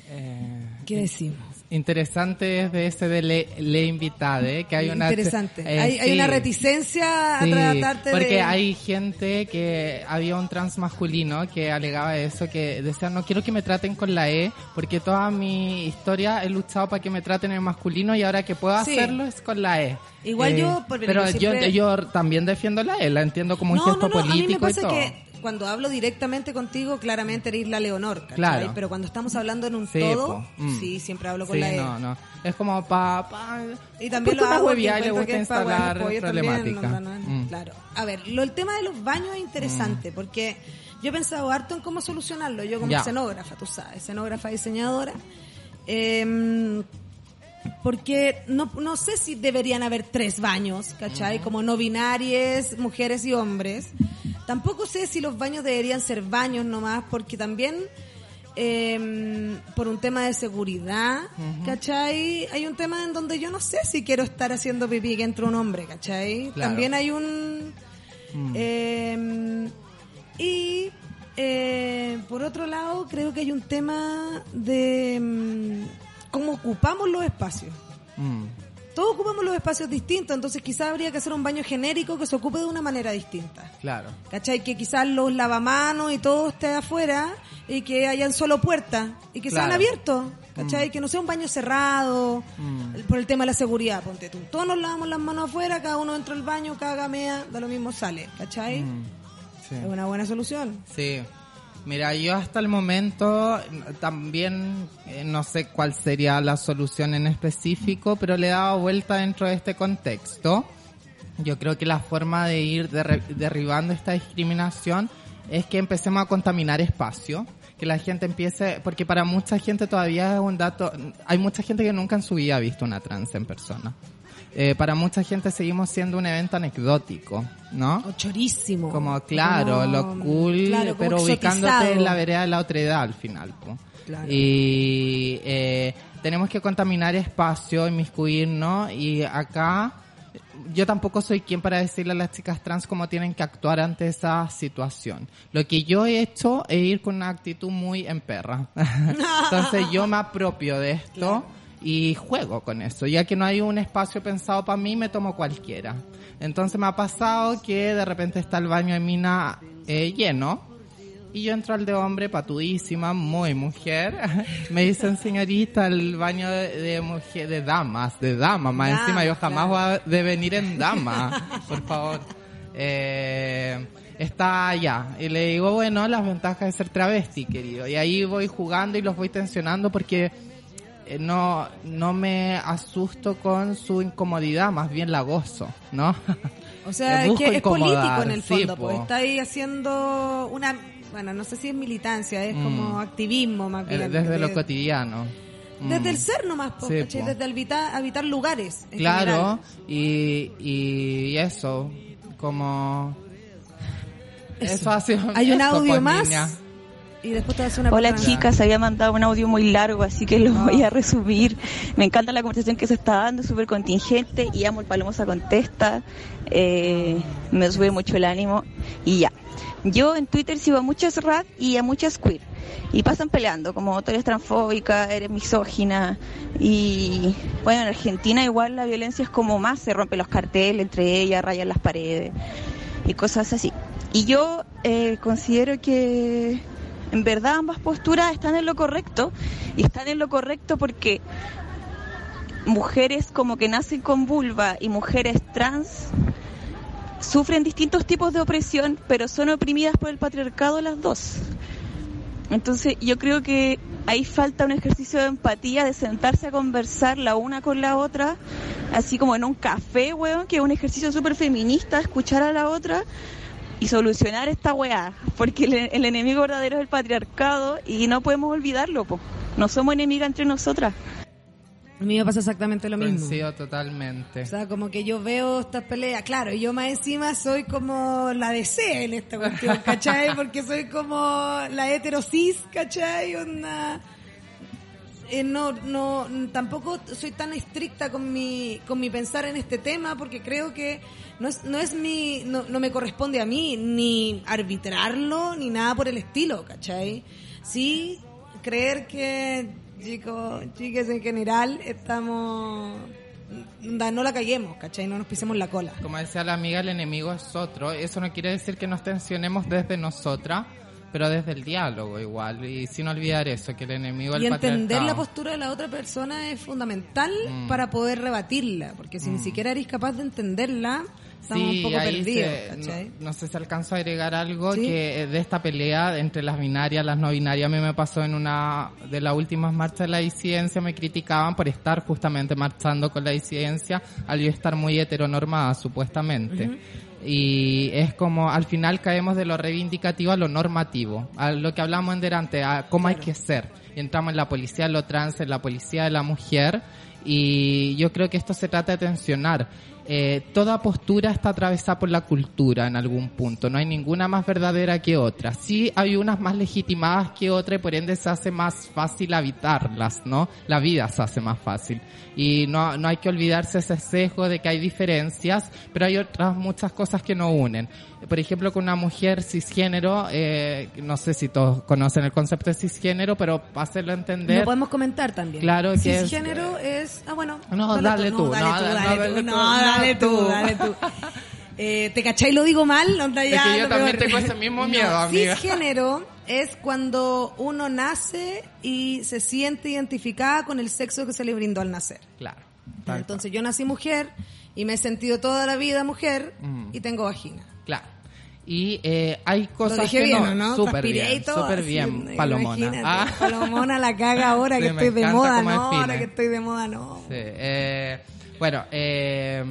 Eh, ¿Qué decimos? Interesante es de ese de le, le invitade, que hay una... Interesante. eh, hay, una reticencia Sí, a tratarte porque de... hay gente que había un trans masculino que alegaba eso, que decía no quiero que me traten con la E, porque toda mi historia he luchado para que me traten en masculino y ahora que puedo Sí. hacerlo es con la E. Igual yo, por- pero yo yo, siempre- yo también defiendo la E, la entiendo como un gesto no, no, a mí me político y todo. que cuando hablo directamente contigo, claramente eres la Leonor, ¿cachai? Claro. Pero cuando estamos hablando en un Sí, todo, po. Mm. sí, siempre hablo con Sí, la E. no, no. Es como pa, pa Y también lo hago y le gusta pa' instalar yo también, no, Mm. Claro. A ver, lo, el tema de los baños es interesante porque yo he pensado harto en cómo solucionarlo. Yo como Ya. escenógrafa, tú sabes, escenógrafa diseñadora. Eh, porque no, no sé si deberían haber tres baños, ¿cachai? Como no binarias, mujeres y hombres. Tampoco sé si los baños deberían ser baños nomás, porque también eh, por un tema de seguridad, ¿cachai? Hay un tema en donde yo no sé si quiero estar haciendo pipí que entre un hombre, ¿cachai? Claro. También hay un... eh, y eh, por otro lado, creo que hay un tema de mm, cómo ocupamos los espacios. Mm. Todos ocupamos los espacios distintos, entonces quizás habría que hacer un baño genérico que se ocupe de una manera distinta. Claro. ¿Cachai? Que quizás los lavamanos y todo esté afuera y que hayan solo puertas y que sean Claro. abiertos. ¿Cachai? Que no sea un baño cerrado Mm. por el tema de la seguridad, ponte tú. Todos nos lavamos las manos afuera, cada uno dentro del baño, caga, mea, da lo mismo, sale. ¿Cachai? Mm. Sí. Es una buena solución. Sí. Mira, yo hasta el momento también eh, no sé cuál sería la solución en específico, pero le he dado vuelta dentro de este contexto. Yo creo que la forma de ir derri- derribando esta discriminación es que empecemos a contaminar espacio, que la gente empiece, porque para mucha gente todavía es un dato, hay mucha gente que nunca en su vida ha visto una trans en persona. Eh, para mucha gente seguimos siendo un evento anecdótico, ¿no? O chorísimo. Como, claro, Como- lo cool, claro, pero ubicándote en la vereda de la otra edad al final. po. Claro. Y eh, tenemos que contaminar espacio, inmiscuirnos, y acá yo tampoco soy quien para decirle a las chicas trans cómo tienen que actuar ante esa situación. Lo que yo he hecho es ir con una actitud muy en perra. Entonces yo me apropio de esto. Y juego con eso. Ya que no hay un espacio pensado para mí, me tomo cualquiera. Entonces me ha pasado que de repente está el baño de mina eh, lleno y yo entro al de hombre patudísima, muy mujer. Me dicen señorita el baño de, de mujer, de damas, de damas. Más encima yo jamás claro. voy a devenir en dama, por favor. Eh, está allá. Y le digo, bueno, las ventajas de ser travesti, querido. Y ahí voy jugando y los voy tensionando porque no, no me asusto con su incomodidad, más bien la gozo, ¿no? O sea, es que es político en el sí, fondo, po. pues está ahí haciendo una, bueno, no sé si es militancia, es Mm. como activismo más bien. Eh, Desde lo cotidiano. Desde Mm. el ser nomás, po, Sí, po. desde habitar, habitar lugares. en Claro, y, y eso, como... Eso, ha sido Hay un eso, audio pues, más niña. Y después te una Hola chicas, había mandado un audio muy largo, así que lo voy a resumir. Me encanta la conversación que se está dando, súper contingente, y amo el Palomosa Contesta, eh, me sube mucho el ánimo, y ya. Yo en Twitter sigo a muchas rad y a muchas queer, y pasan peleando, como tú eres transfóbica, eres misógina, y bueno, en Argentina igual la violencia es como más, se rompen los carteles entre ellas, rayan las paredes, y cosas así. Y yo eh, considero que en verdad ambas posturas están en lo correcto y están en lo correcto porque mujeres como que nacen con vulva y mujeres trans sufren distintos tipos de opresión, pero son oprimidas por el patriarcado las dos. Entonces yo creo que ahí falta un ejercicio de empatía, de sentarse a conversar la una con la otra, así como en un café, weón, que es un ejercicio súper feminista, escuchar a la otra y solucionar esta weá, porque el, el enemigo verdadero es el patriarcado y no podemos olvidarlo, po. No somos enemigas entre nosotras. A mí me pasa exactamente lo mismo. Coincido totalmente. O sea, como que yo veo estas peleas, claro, y yo más encima soy como la DC en esta cuestión, ¿cachai? Porque soy como la heterosis, ¿cachai? Onda... Eh, no, no, tampoco soy tan estricta con mi, con mi pensar en este tema porque creo que no es, no es mi, no, no me corresponde a mí ni arbitrarlo ni nada por el estilo, ¿cachai? Sí, creer que, chicos, chicas en general, estamos, no la caguemos, ¿cachai? No nos pisemos la cola. Como decía la amiga, el enemigo es otro. Eso no quiere decir que nos tensionemos desde nosotras, pero desde el diálogo igual. Y sin olvidar eso, que el enemigo Y el entender la postura de la otra persona es fundamental Mm. para poder rebatirla, porque si ni siquiera eres capaz de entenderla, estamos Sí, un poco perdidos, se- ¿cachai? no, no sé si alcanzo a agregar algo Sí. que eh, de esta pelea entre las binarias, las no binarias, a mí me pasó en una de las últimas marchas de la disidencia, me criticaban por estar justamente marchando con la disidencia al yo estar muy heteronormada, supuestamente. Y es como, al final caemos de lo reivindicativo a lo normativo, a lo que hablamos en delante, a cómo hay que ser. Y entramos en la policía de lo trans, en la policía de la mujer, y yo creo que esto se trata de tensionar. Eh, toda postura está atravesada por la cultura en algún punto, no hay ninguna más verdadera que otra. Sí hay unas más legitimadas que otras y por ende se hace más fácil habitarlas, ¿no? La vida se hace más fácil. Y no, no hay que olvidarse ese sesgo de que hay diferencias, pero hay otras muchas cosas que nos unen. Por ejemplo, con una mujer cisgénero, eh, no sé si todos conocen el concepto de cisgénero, pero para hacerlo entender... Lo podemos comentar también. Claro que es- Cisgénero es... Ah, bueno. No, dale tú, No, dale no, tú, no, dale dale tú. No, no, dale tú, tú. dale tú. Eh, ¿Te cachai? Lo digo mal, onda Es ya. que yo también tengo ese mismo No, miedo, amiga. Cisgénero es cuando uno nace y se siente identificada con el sexo que se le brindó al nacer. Claro. tal Entonces yo nací mujer y me he sentido toda la vida mujer Mm. y tengo vagina. Claro. Y eh, hay cosas Lo dije que bien, no, ¿o ¿no? súper bien, súper bien, no, Palomona. imagínate, Ah. Palomona la caga ahora que Sí, estoy de moda, no, ahora que estoy de moda, no. Sí, eh, bueno, eh,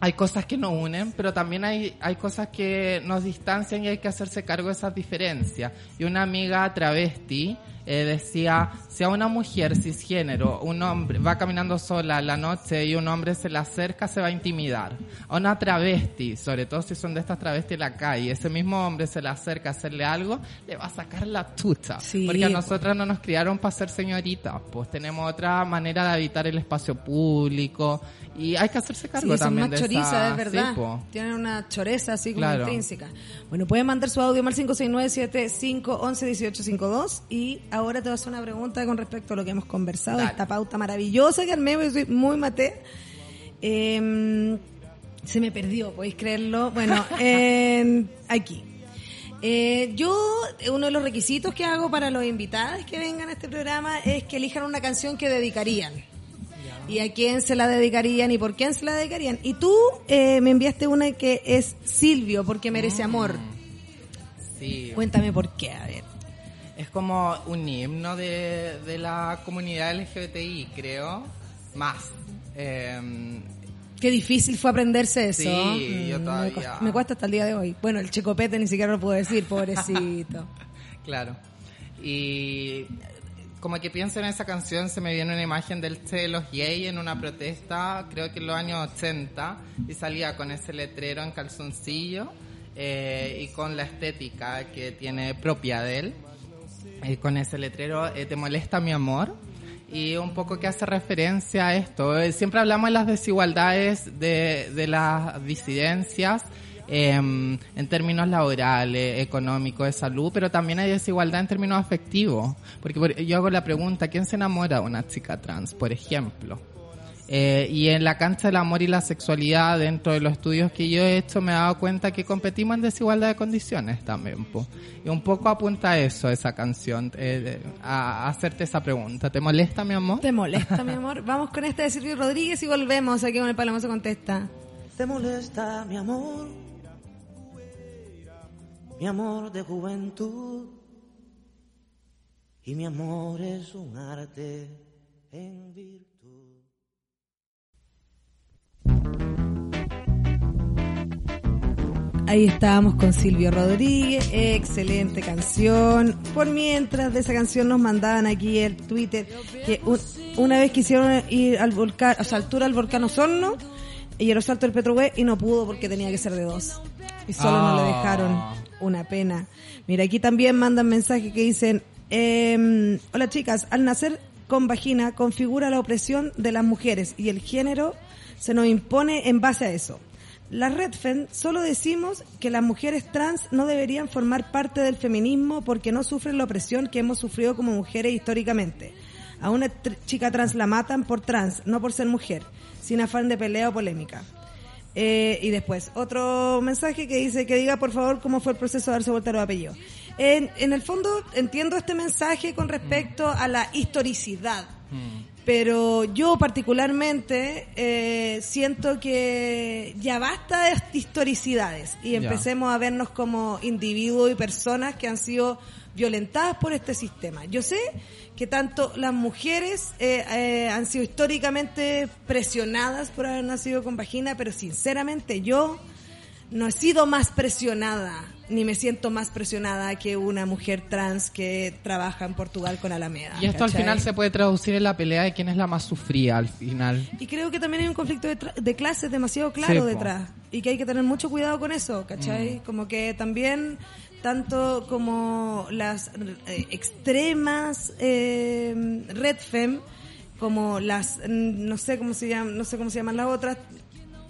hay cosas que nos unen, pero también hay, hay cosas que nos distancian y hay que hacerse cargo de esas diferencias. Y una amiga travesti eh, decía, si a una mujer cisgénero, un hombre va caminando sola en la noche y un hombre se le acerca, se va a intimidar. A una travesti, sobre todo si son de estas travestis en la calle, ese mismo hombre se le acerca a hacerle algo, le va a sacar la chucha. Sí, porque a nosotras no nos criaron para ser señoritas, pues tenemos otra manera de habitar el espacio público y hay que hacerse cargo Sí, son también más de chorizas, esa- es verdad. sí. Tienen una choreza así como Claro. intrínseca. Bueno, pueden mandar su audio mal 569-7511-1852 y ahora te voy a hacer una pregunta con respecto a lo que hemos conversado, esta pauta maravillosa que armé, porque soy muy mate. Em, se me perdió, podéis creerlo. Bueno, aquí. Eh, yo, uno de los requisitos que hago para los invitados que vengan a este programa es que elijan una canción que dedicarían. Y a quién se la dedicarían y por quién se la dedicarían. Y tú eh, me enviaste una que es Silvio, porque merece amor. Sí. Cuéntame por qué, a ver. Es como un himno de, de la comunidad LGBTI, creo. Más. Eh, Qué difícil fue aprenderse eso. Sí, yo Mm, todavía. Me cuesta, me cuesta hasta el día de hoy. Bueno, el checopete ni siquiera lo puedo decir, pobrecito. Claro. Y como que pienso en esa canción, se me viene una imagen del Che de los Gay en una protesta, creo que en los años 80, y salía con ese letrero en calzoncillo eh, y con la estética que tiene propia de él. Y con ese letrero, eh, ¿te molesta mi amor? Y un poco que hace referencia a esto. Eh, Siempre hablamos de las desigualdades de, de las disidencias em, en términos laborales, económicos, de salud, pero también hay desigualdad en términos afectivos. Porque por- yo hago la pregunta, ¿quién se enamora de una chica trans, por ejemplo? Eh, y en la cancha del amor y la sexualidad, dentro de los estudios que yo he hecho, me he dado cuenta que competimos en desigualdad de condiciones también. po. Y un poco apunta a eso, esa canción, eh, a hacerte esa pregunta. ¿Te molesta, mi amor? ¿Te molesta, mi amor? Vamos con esta de Silvio Rodríguez y volvemos aquí con el Palomo se contesta. te molesta mi amor, mi amor de juventud. Y mi amor es un arte en virtud. Ahí estábamos con Silvio Rodríguez, excelente canción. Por mientras de esa canción nos mandaban aquí el Twitter que un- una vez quisieron ir al volcán, o sea, altura al volcán Osorno y el salto del Petrohue y no pudo porque tenía que ser de dos. Y solo no le Ah. dejaron. Una pena. Mira, aquí también mandan mensajes que dicen, em, hola chicas, al nacer con vagina configura la opresión de las mujeres y el género se nos impone en base a eso. La Redfen solo decimos que las mujeres trans no deberían formar parte del feminismo porque no sufren la opresión que hemos sufrido como mujeres históricamente. A una chica trans la matan por trans, no por ser mujer, sin afán de pelea o polémica. Eh, y después, otro mensaje que dice que diga por favor cómo fue el proceso de darse vuelta a los apellidos. En, en el fondo entiendo este mensaje con respecto a la historicidad, pero yo particularmente eh, siento que ya basta de historicidades y empecemos a vernos como individuos y personas que han sido violentadas por este sistema. Yo sé que tanto las mujeres eh, eh, han sido históricamente presionadas por haber nacido con vagina, pero sinceramente yo no he sido más presionada, ni me siento más presionada que una mujer trans que trabaja en Portugal con Alameda. Y esto al final se puede traducir en la pelea de quién es la más sufrida al final. Y creo que también hay un conflicto de, de clases demasiado claro Sí, detrás. Y que hay que tener mucho cuidado con eso, ¿cachai? Como que también, tanto como las eh, extremas eh, red fem, como las, mm, no sé cómo se llaman, no sé cómo se llaman las otras,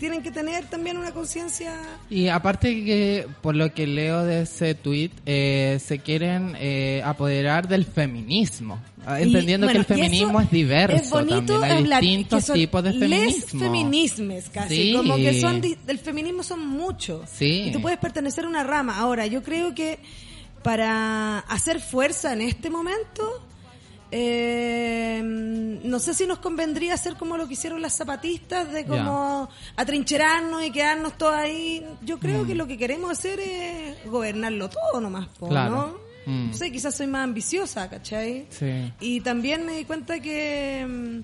tienen que tener también una conciencia Y aparte que, por lo que leo de ese tweet, eh, se quieren eh, apoderar del feminismo, ah, Y, entendiendo bueno, que el feminismo es diverso es bonito también, hay hablar, distintos son tipos de les feminismo. feminismes casi, Sí. como que son del feminismo son muchos. Sí. Y tú puedes pertenecer a una rama. Ahora, yo creo que para hacer fuerza en este momento eh, no sé si nos convendría hacer como lo que hicieron las zapatistas de como atrincherarnos y quedarnos todos ahí. Yo creo que lo que queremos hacer es gobernarlo todo nomás, po, Claro. ¿no? Mm. No sé, quizás soy más ambiciosa, ¿cachai? Sí. Y también me di cuenta que mm,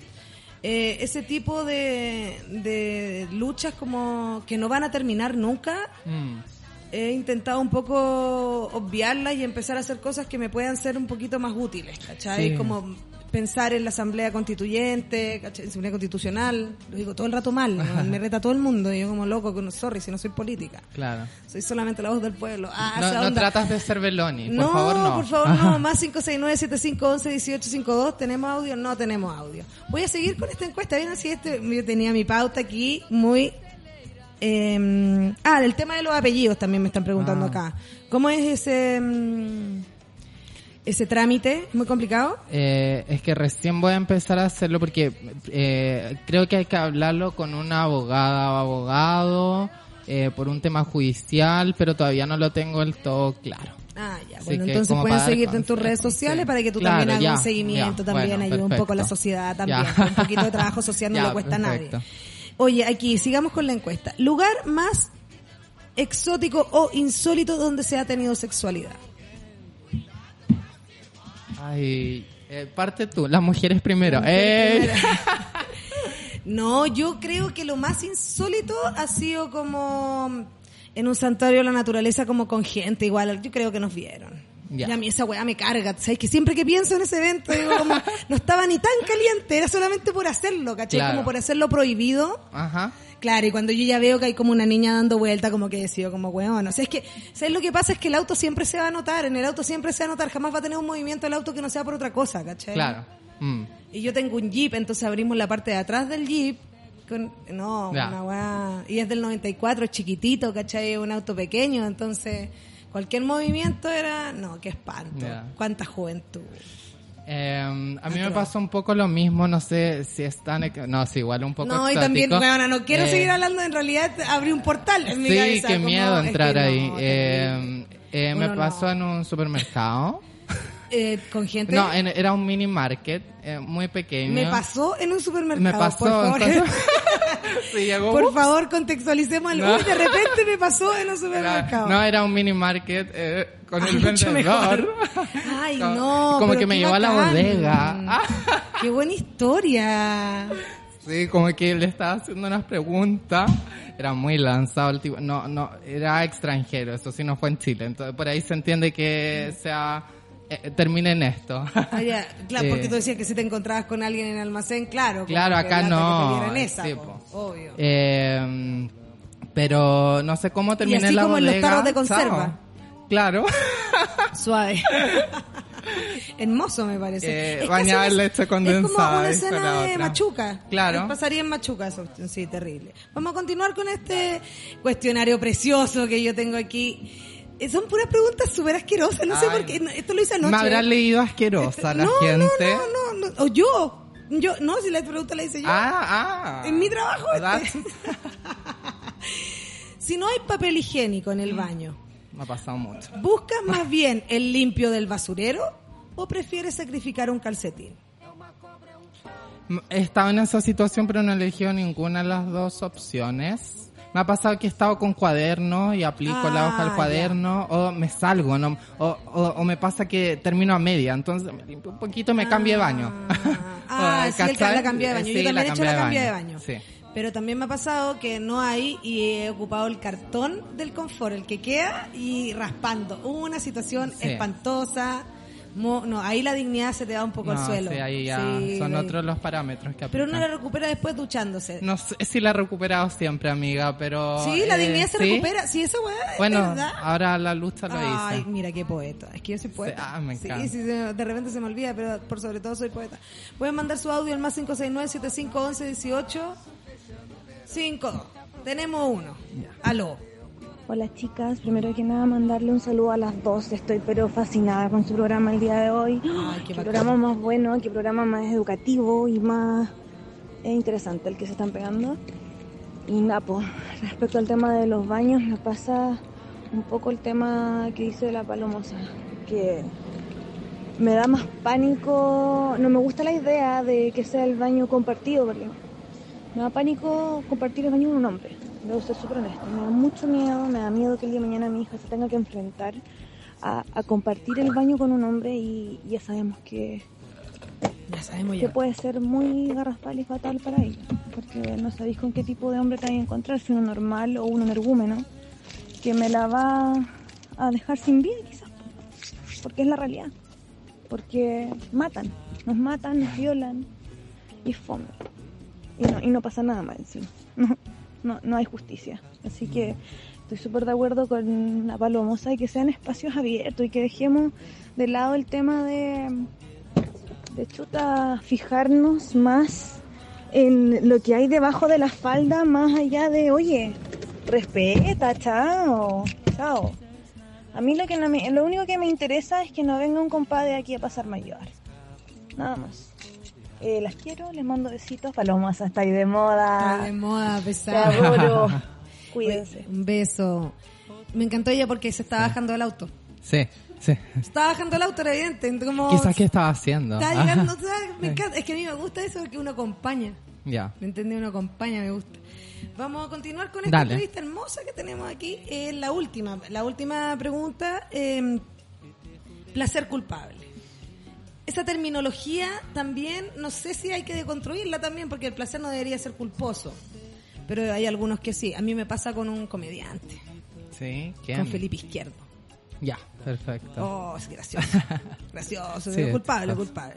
eh, ese tipo de, de luchas como que no van a terminar nunca, Mm. He intentado un poco obviarlas y empezar a hacer cosas que me puedan ser un poquito más útiles, ¿cachai? Sí. Como pensar en la asamblea constituyente, ¿cachai? En asamblea constitucional, lo digo todo el rato mal, ¿no? me reta todo el mundo, y yo como loco, que no, sorry, si no soy política, Claro. soy solamente la voz del pueblo. Ah, no, no onda. tratas de ser Beloni, por no, favor no. por favor, no. Más 569-7511-1852. ¿Tenemos audio? No tenemos audio. Voy a seguir con esta encuesta. Bien, así este, yo tenía mi pauta aquí muy... eh, ah, del tema de los apellidos también me están preguntando Ah. acá. ¿Cómo es ese... mm, ese trámite? ¿Es muy complicado? Eh, es que recién voy a empezar a hacerlo porque eh, creo que hay que hablarlo con una abogada o abogado eh, por un tema judicial, pero todavía no lo tengo del todo claro. Ah, ya. Bueno, entonces pueden seguirte en tus redes sociales sí. para que tú Claro, también hagas ya, un seguimiento, ya. también Bueno, ayude un poco a la sociedad también. Ya. Un poquito de trabajo social no le cuesta a nadie. Oye, aquí, sigamos con la encuesta. Lugar más exótico o insólito donde se ha tenido sexualidad. Ay, eh, parte tú, las mujeres primero. Mujeres Eh, primero. No, yo creo que lo más insólito ha sido como en un santuario de la naturaleza, como con gente igual. Yo creo que nos vieron. Ya. Y a mí esa weá me carga. ¿Sabes? Que siempre que pienso en ese evento, digo como, no estaba ni tan caliente, era solamente por hacerlo, ¿cachai? Claro. Como por hacerlo prohibido. Ajá. Claro, y cuando yo ya veo que hay como una niña dando vuelta, como que decido, como, weón, o sea, es que, ¿sabes lo que pasa? Es que el auto siempre se va a notar, en el auto siempre se va a notar, jamás va a tener un movimiento el auto que no sea por otra cosa, ¿cachai? Claro. Mm. Y yo tengo un Jeep, entonces abrimos la parte de atrás del Jeep. Con, no, Ya. una weá. Y es del 94, es chiquitito, ¿cachai? Un auto pequeño, entonces cualquier movimiento era. No, qué espanto. Cuánta juventud. Eh, a mí me pasó un poco lo mismo, no sé si es tan... No, sí, igual un poco No, y también, bueno, no quiero Eh, seguir hablando, en realidad abrí un portal en mi Sí, cabeza. qué como, miedo es que entrar no, ahí. terrible. Eh, me no. pasó en un supermercado. Eh, con gente. No, en- era un mini market eh, muy pequeño. me pasó en un supermercado. Me pasó. Por favor, entonces- Sí, llegó, por favor contextualicemos el. No. De repente me pasó en un Era- supermercado. no, era un mini market eh, con el vendedor. Ay, no. Como que me llevó a la bodega. Qué buena historia. sí, como que le estaba haciendo unas preguntas. Era muy lanzado el tipo. No, no, era extranjero, eso sí no fue en Chile. Entonces por ahí se entiende que sea. Eh, termine en esto. Ah, ya, claro, Eh, porque tú decías que si te encontrabas con alguien en el almacén, claro. Claro, acá no, que esa, sí, po, obvio. Eh, pero no sé cómo terminé así la como en los bodega. tarros de conserva. Chao. Claro. Suave. Hermoso me parece. Eh, Es bañada eso en es- leche como condensada, una escena de machuca. Claro. Eh, Pasaría en machuca eso. Sí, terrible. Vamos a continuar con este cuestionario precioso que yo tengo aquí. Eh, Son puras preguntas súper asquerosas. No sé por qué. Esto lo hice anoche. Me habrán leído asquerosa la no, gente. No, no, no, no. O yo. Yo, no, si la pregunta la hice yo. Ah, ah. En mi trabajo, este. Si no hay papel higiénico en el baño, Me ha pasado mucho. ¿buscas más bien el limpio del basurero o prefieres sacrificar un calcetín? He estado en esa situación, pero no he elegido ninguna de las dos opciones. Me ha pasado que he estado con cuaderno y aplico la Ah, hoja al ya. cuaderno, o me salgo, ¿no? o, o, o me pasa que termino a media, entonces un poquito, me cambio de baño. Ah, O, sí, el, la cambio de baño. Sí, Yo también he hecho la cambio de baño. Sí. Pero también me ha pasado que no hay y he ocupado el cartón del confort, el que queda y raspando. Una situación espantosa. Mo- no, ahí la dignidad se te da un poco al No, suelo. sí, ahí ya Sí, son de- otros los parámetros que Pero uno aplican. la recupera después duchándose. No sé si la he recuperado siempre, amiga, pero... sí, la eh, dignidad se ¿sí? recupera. Sí, esa weá es Bueno, verdad. ahora la lucha lo Ay, hice. mira qué poeta. Es que yo soy poeta. ah, me Sí, encanta. sí, se- de repente se me olvida, pero por sobre todo soy poeta. Pueden mandar su audio al más 569-7511-18. 5. Tenemos uno. Aló. Hola chicas, primero que nada mandarle un saludo a las dos, estoy pero fascinada con su programa el día de hoy. Ay, qué qué programa más bueno, qué programa más educativo y más eh, interesante el que se están pegando. Y Napo, respecto al tema de los baños, me pasa un poco el tema que dice la palomosa, que me da más pánico, no me gusta la idea de que sea el baño compartido, porque me da pánico compartir el baño con un hombre. Debo ser súper honesta. Me da mucho miedo, me da miedo que el día de mañana mi hija se tenga que enfrentar a, a compartir el baño con un hombre y ya sabemos que, Ya sabemos que ya. puede ser muy garrafal y fatal para ella. Porque no sabéis con qué tipo de hombre te vais a encontrar, si uno normal o uno energúmeno, que me la va a dejar sin vida quizás. Porque es la realidad. Porque matan, nos matan, nos violan y es fome. Y no, y no pasa nada más encima. No, no, hay justicia. Así que estoy súper de acuerdo con la palomosa y que sean espacios abiertos y que dejemos de lado el tema de, de chuta, fijarnos más en lo que hay debajo de la falda, más allá de, oye, respeta, chao, chao. A mí lo, que no me- lo único que me interesa es que no venga un compadre aquí a pasarme a llevar. Nada más. Eh, las quiero, les mando besitos. Palomas, hasta ahí de moda. Está de moda, adoro. Cuídense. Un beso. Me encantó ella porque se estaba bajando del auto. Sí, sí. Se estaba bajando del auto, era evidente. Como Quizás qué estaba haciendo. Está llegando, o sea, me encanta. Es que a mí me gusta eso que uno acompaña. ya. ¿Me entiendes? Uno acompaña, me gusta. Vamos a continuar con esta Dale. entrevista hermosa que tenemos aquí. Es la última. La última pregunta. eh, placer culpable. Esa terminología también, no sé si hay que deconstruirla también, porque el placer no debería ser culposo. Pero hay algunos que sí. A mí me pasa con un comediante, Sí, ¿quién? con Felipe Izquierdo. Ya, perfecto. Oh, es gracioso. gracioso, Sí, culpable, es- culpable.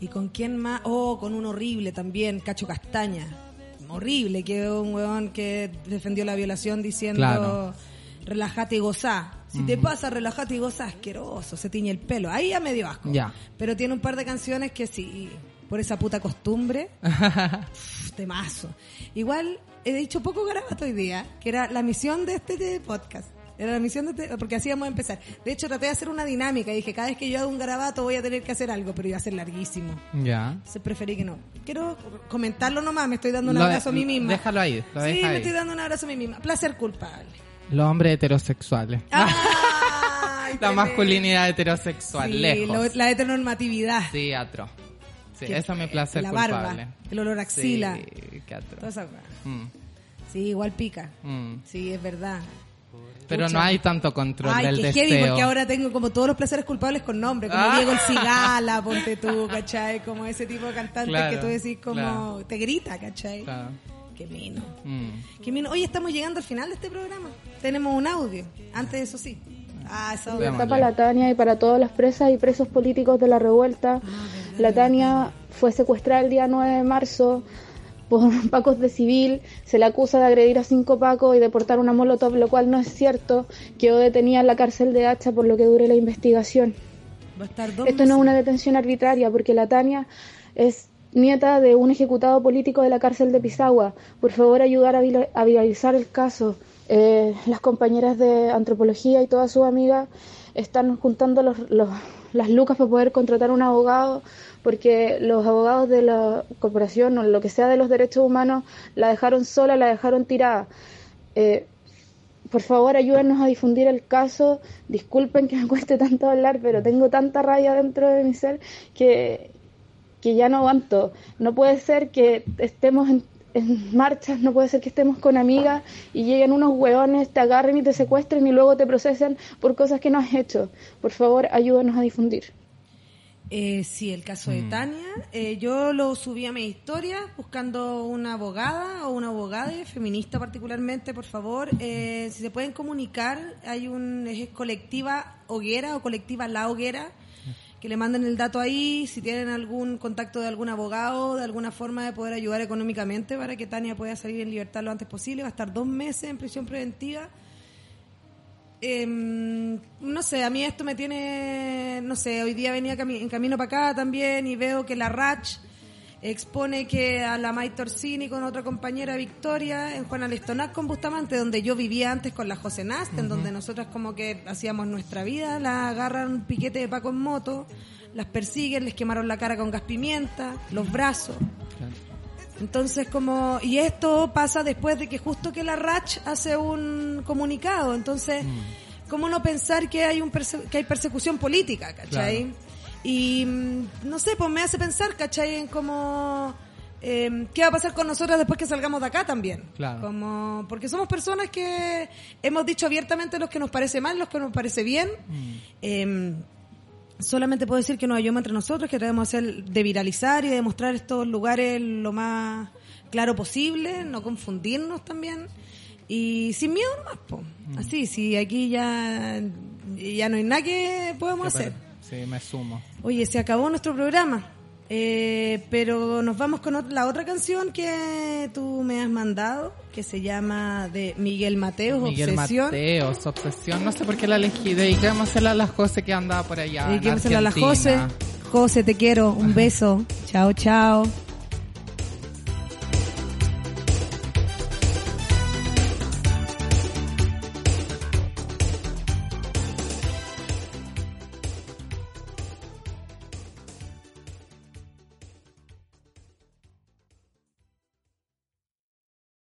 ¿Y con quién más? Oh, con un horrible también, Cacho Castaña. Horrible, que un weón que defendió la violación diciendo Claro. Relájate y gozá. Si te pasa, relájate y gozá, asqueroso, se tiñe el pelo. Ahí ya me dio asco. Ya. Pero tiene un par de canciones que sí, por esa puta costumbre, pf, temazo. Igual he dicho poco garabato hoy día, que era la misión de este podcast. Era la misión de este, porque así a empezar. De hecho, traté de hacer una dinámica y dije, cada vez que yo hago un garabato voy a tener que hacer algo, pero iba a ser larguísimo. ya. Entonces preferí que no. Quiero comentarlo nomás, me estoy dando un Lo- abrazo a mí misma. déjalo ahí, lo sí, deja me estoy dando un abrazo a mí misma. Placer culpable. Los hombres heterosexuales. Ay, La masculinidad heterosexual, Sí, lejos. lo- la heteronormatividad. Sí, atro. Sí, Que- eso me place La culpable. barba, el olor a axila. Sí, qué atro. Toda esa weá. Mm, Sí, igual pica. mm. Sí, es verdad. Pero Pucha. no hay tanto control Ay, del qué deseo. heavy, porque ahora tengo como todos los placeres culpables con nombre, como Ah. Diego el Cigala, ponte tú, ¿cachai? Como ese tipo de cantante Claro, que tú decís como, claro. te grita, ¿cachai? Claro. Qué mino. Mm. Qué mino. Hoy estamos llegando al final de este programa. Tenemos un audio. Antes de eso sí. Ah. Veámosle. Está para la Tania y para todas las presas y presos políticos de la revuelta. La Tania fue secuestrada el día 9 de marzo por pacos de civil. Se le acusa de agredir a cinco pacos y de portar una molotov, lo cual no es cierto. Quedó detenida en la cárcel de Hacha por lo que dure la investigación. Va a estar dos Esto no es meses. una detención arbitraria porque la Tania es nieta de un ejecutado político de la cárcel de Pisagua. Por favor, ayudar a, a viralizar el caso. Eh, las compañeras de antropología y todas sus amigas están juntando los- los- las lucas para poder contratar un abogado porque los abogados de la corporación o lo que sea de los derechos humanos la dejaron sola, la dejaron tirada. Eh, por favor, ayúdenos a difundir el caso. Disculpen que me cueste tanto hablar, pero tengo tanta rabia dentro de mi ser que, que ya no aguanto. No puede ser que estemos en, en marchas, no puede ser que estemos con amigas y lleguen unos hueones, te agarren y te secuestren y luego te procesen por cosas que no has hecho. Por favor, ayúdenos a difundir. Eh, sí, el caso Mm. de Tania. Eh, yo lo subí a mi historia buscando una abogada o una abogada feminista particularmente, por favor. Eh, si se pueden comunicar, hay un es colectiva Hoguera o colectiva La Hoguera que le manden el dato ahí, si tienen algún contacto de algún abogado, de alguna forma de poder ayudar económicamente para que Tania pueda salir en libertad lo antes posible. Va a estar dos meses en prisión preventiva. Em, no sé, a mí esto me tiene, no sé, hoy día venía en camino para acá también y veo que la Rach expone que a la May Torsini con otra compañera Victoria en Juana Listonac con Bustamante, donde yo vivía antes con la José Nast, en donde nosotras como que hacíamos nuestra vida, la agarran un piquete de Paco en moto, las persiguen, les quemaron la cara con gas pimienta, los brazos. Entonces, como, y esto pasa después de que justo que la RACH hace un comunicado. Entonces, ¿cómo no pensar que hay un perse- que hay persecución política, ¿cachai? Y mm, no sé, pues me hace pensar, ¿cachai? En cómo, eh, ¿qué va a pasar con nosotras después que salgamos de acá también? Claro. Como, porque somos personas que hemos dicho abiertamente lo que nos parece mal, lo que nos parece bien. Em, solamente puedo decir que nos ayudamos entre nosotros, que debemos hacer de viralizar y de mostrar estos lugares lo más claro posible, no confundirnos también. Y sin miedo nomás, po. Así, si aquí ya, ya no hay nada que podamos hacer. Sí, me sumo. Oye, se acabó nuestro programa. Eh, pero nos vamos con la otra canción que tú me has mandado, que se llama de Miguel Mateos, Miguel Obsesión. Mateos, Obsesión. No sé por qué la elegí. Dedicémosela a la José que andaba por allá. Dediquémosela a la José. José, te quiero. Un beso. Chao, chao.